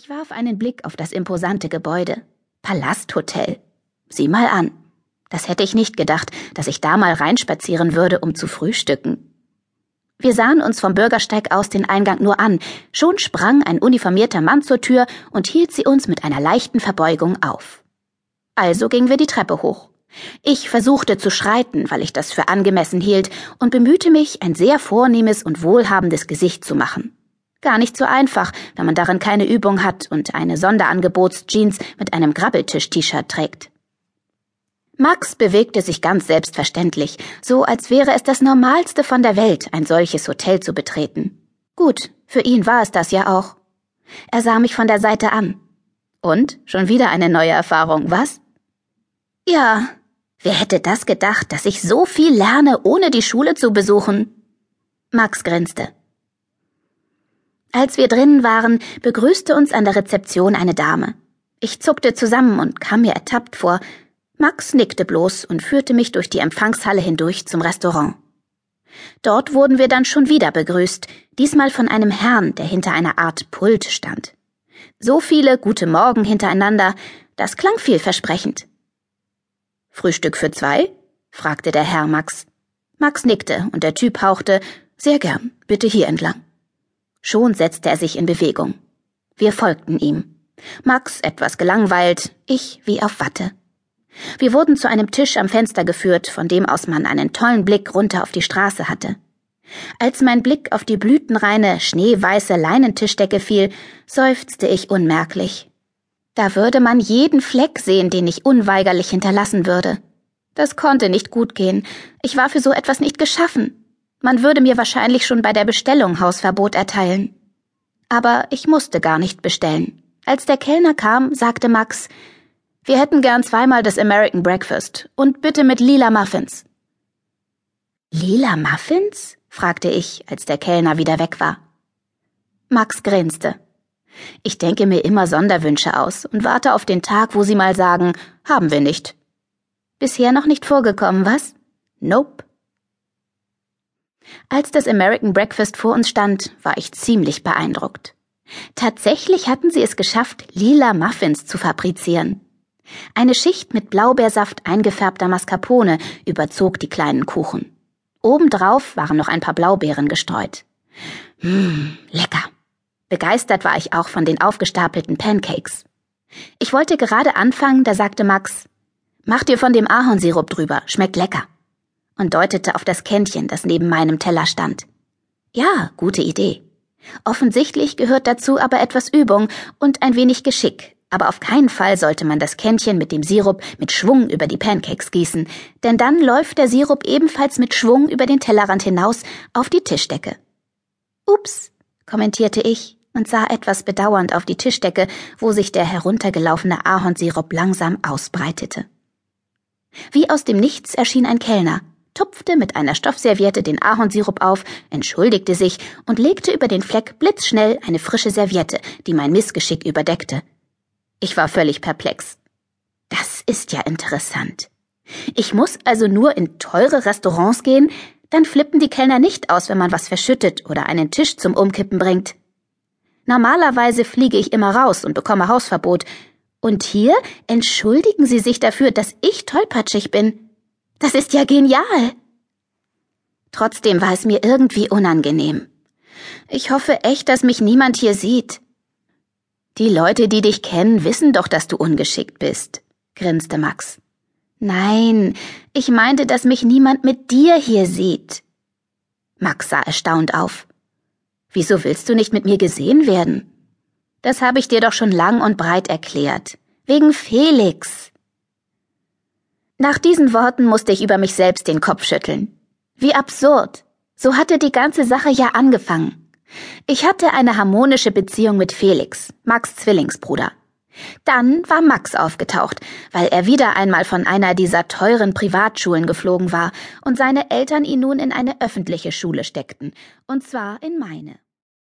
Ich warf einen Blick auf das imposante Gebäude. Palasthotel. Sieh mal an. Das hätte ich nicht gedacht, dass ich da mal reinspazieren würde, um zu frühstücken. Wir sahen uns vom Bürgersteig aus den Eingang nur an. Schon sprang ein uniformierter Mann zur Tür und hielt sie uns mit einer leichten Verbeugung auf. Also gingen wir die Treppe hoch. Ich versuchte zu schreiten, weil ich das für angemessen hielt, und bemühte mich, ein sehr vornehmes und wohlhabendes Gesicht zu machen. Gar nicht so einfach, wenn man darin keine Übung hat und eine Sonderangebotsjeans mit einem Grabbeltisch-T-Shirt trägt. Max bewegte sich ganz selbstverständlich, so als wäre es das Normalste von der Welt, ein solches Hotel zu betreten. Gut, für ihn war es das ja auch. Er sah mich von der Seite an. Und schon wieder eine neue Erfahrung, was? Ja, wer hätte das gedacht, dass ich so viel lerne, ohne die Schule zu besuchen? Max grinste. Als wir drinnen waren, begrüßte uns an der Rezeption eine Dame. Ich zuckte zusammen und kam mir ertappt vor, Max nickte bloß und führte mich durch die Empfangshalle hindurch zum Restaurant. Dort wurden wir dann schon wieder begrüßt, diesmal von einem Herrn, der hinter einer Art Pult stand. So viele gute Morgen hintereinander, das klang vielversprechend. Frühstück für zwei? fragte der Herr Max. Max nickte und der Typ hauchte, sehr gern, bitte hier entlang. Schon setzte er sich in Bewegung. Wir folgten ihm. Max etwas gelangweilt, ich wie auf Watte. Wir wurden zu einem Tisch am Fenster geführt, von dem aus man einen tollen Blick runter auf die Straße hatte. Als mein Blick auf die blütenreine, schneeweiße Leinentischdecke fiel, seufzte ich unmerklich. Da würde man jeden Fleck sehen, den ich unweigerlich hinterlassen würde. Das konnte nicht gut gehen. Ich war für so etwas nicht geschaffen. Man würde mir wahrscheinlich schon bei der Bestellung Hausverbot erteilen. Aber ich musste gar nicht bestellen. Als der Kellner kam, sagte Max, wir hätten gern zweimal das American Breakfast und bitte mit lila Muffins. Lila Muffins? fragte ich, als der Kellner wieder weg war. Max grinste. Ich denke mir immer Sonderwünsche aus und warte auf den Tag, wo Sie mal sagen, haben wir nicht. Bisher noch nicht vorgekommen, was? Nope. Als das American Breakfast vor uns stand, war ich ziemlich beeindruckt. Tatsächlich hatten sie es geschafft, lila Muffins zu fabrizieren. Eine Schicht mit Blaubeersaft eingefärbter Mascarpone überzog die kleinen Kuchen. Obendrauf waren noch ein paar Blaubeeren gestreut. Mmm, lecker. Begeistert war ich auch von den aufgestapelten Pancakes. Ich wollte gerade anfangen, da sagte Max, mach dir von dem Ahornsirup drüber, schmeckt lecker. Und deutete auf das Kännchen, das neben meinem Teller stand. Ja, gute Idee. Offensichtlich gehört dazu aber etwas Übung und ein wenig Geschick, aber auf keinen Fall sollte man das Kännchen mit dem Sirup mit Schwung über die Pancakes gießen, denn dann läuft der Sirup ebenfalls mit Schwung über den Tellerrand hinaus auf die Tischdecke. Ups, kommentierte ich und sah etwas bedauernd auf die Tischdecke, wo sich der heruntergelaufene Ahornsirup langsam ausbreitete. Wie aus dem Nichts erschien ein Kellner, tupfte mit einer Stoffserviette den Ahornsirup auf, entschuldigte sich und legte über den Fleck blitzschnell eine frische Serviette, die mein Missgeschick überdeckte. Ich war völlig perplex. Das ist ja interessant. Ich muss also nur in teure Restaurants gehen, dann flippen die Kellner nicht aus, wenn man was verschüttet oder einen Tisch zum Umkippen bringt. Normalerweise fliege ich immer raus und bekomme Hausverbot. Und hier entschuldigen sie sich dafür, dass ich tollpatschig bin. Das ist ja genial. Trotzdem war es mir irgendwie unangenehm. Ich hoffe echt, dass mich niemand hier sieht. Die Leute, die dich kennen, wissen doch, dass du ungeschickt bist, grinste Max. Nein, ich meinte, dass mich niemand mit dir hier sieht. Max sah erstaunt auf. Wieso willst du nicht mit mir gesehen werden? Das habe ich dir doch schon lang und breit erklärt. Wegen Felix. Nach diesen Worten musste ich über mich selbst den Kopf schütteln. Wie absurd. So hatte die ganze Sache ja angefangen. Ich hatte eine harmonische Beziehung mit Felix, Max Zwillingsbruder. Dann war Max aufgetaucht, weil er wieder einmal von einer dieser teuren Privatschulen geflogen war und seine Eltern ihn nun in eine öffentliche Schule steckten, und zwar in meine.